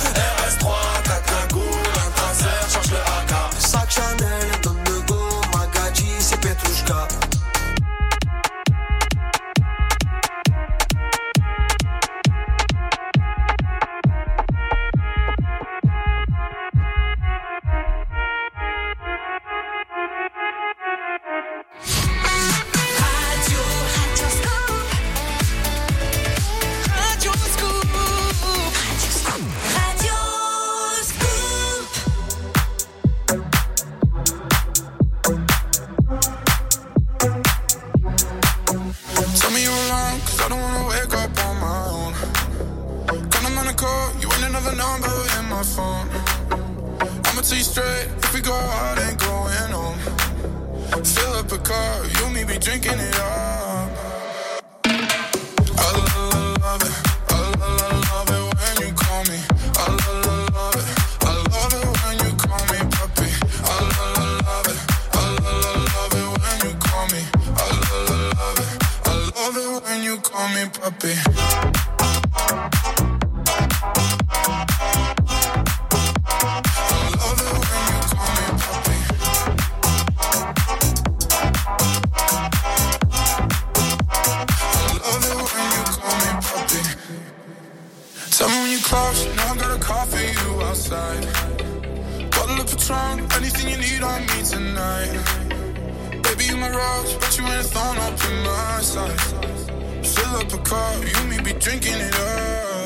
Phone. I'ma tell you straight, if we go out, ain't going home. Fill up a car, you me be drinking it up. I love, love it, I love, love it when you call me. I love, love it, I love it when you call me puppy. I love, love it, I love, love it when you call me. I love, love it, I love it when you call me puppy. You now I got a call for you outside. Bottle of Patron, anything you need on me tonight. Baby, you my rose, but you ain't thrown up in my side. Fill up a car, you me be drinking it up.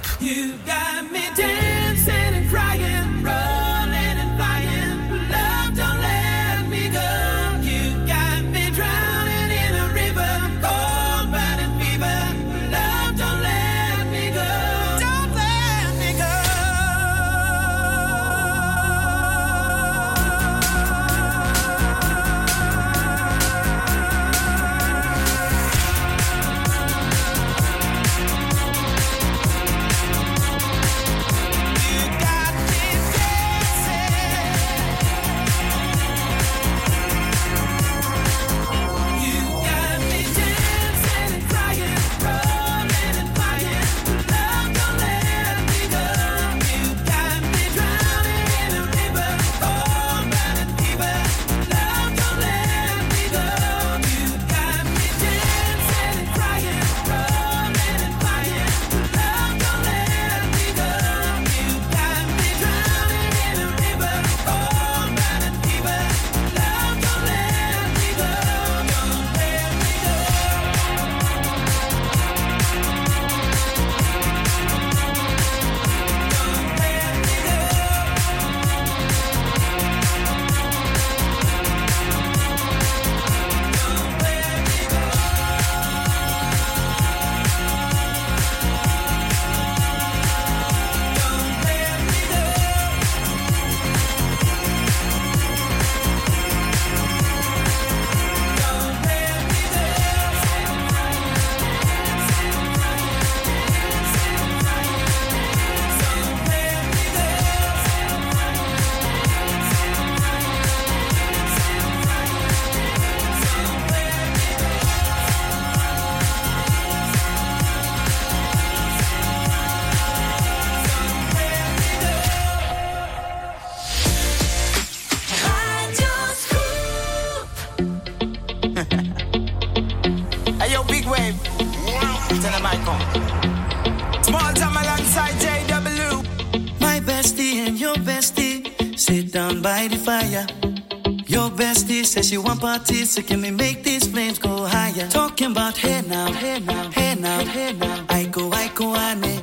Says she want parties, so can we make these flames go higher? Talking about hey now, hey now, hey now, hey now. I go, I go, ane.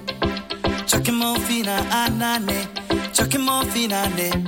Chucking more fina, anane. Chucking more fina, me.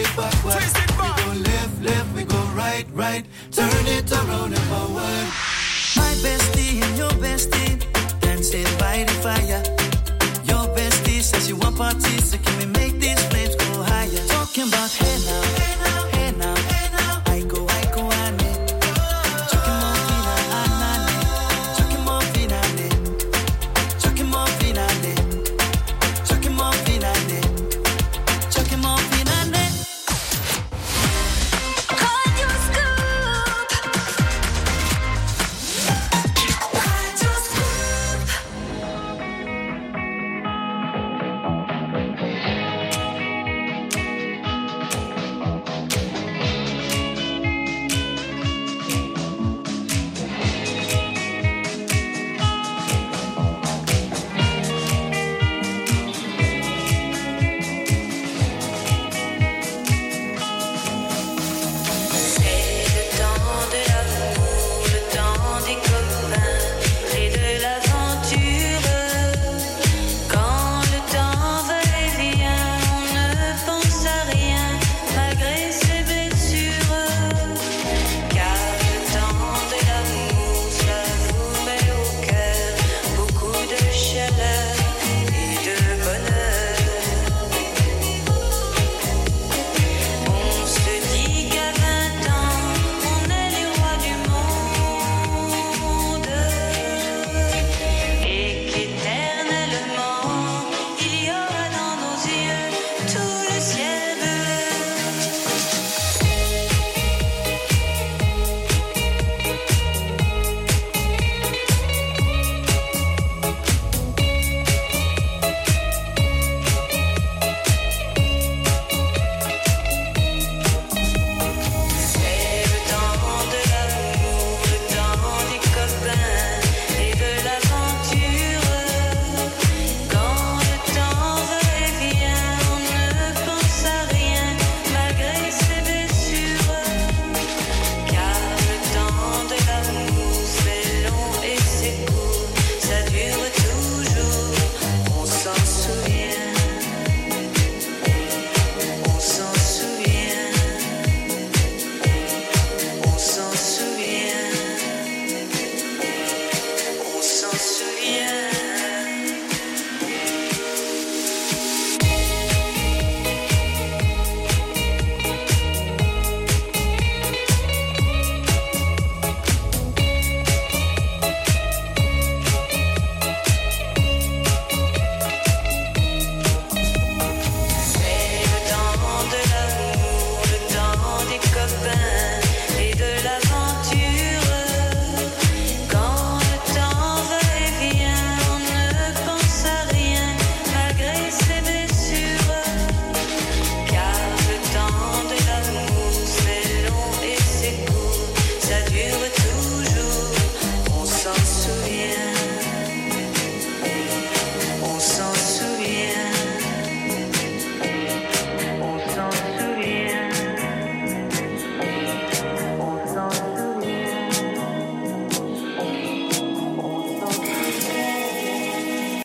it. Twist it back. We go left, left, we go right, right. Turn it around and forward. My bestie and your bestie dancing by the fire. Your bestie says you want parties, so can we make these flames go higher? Talking about hey now. Hey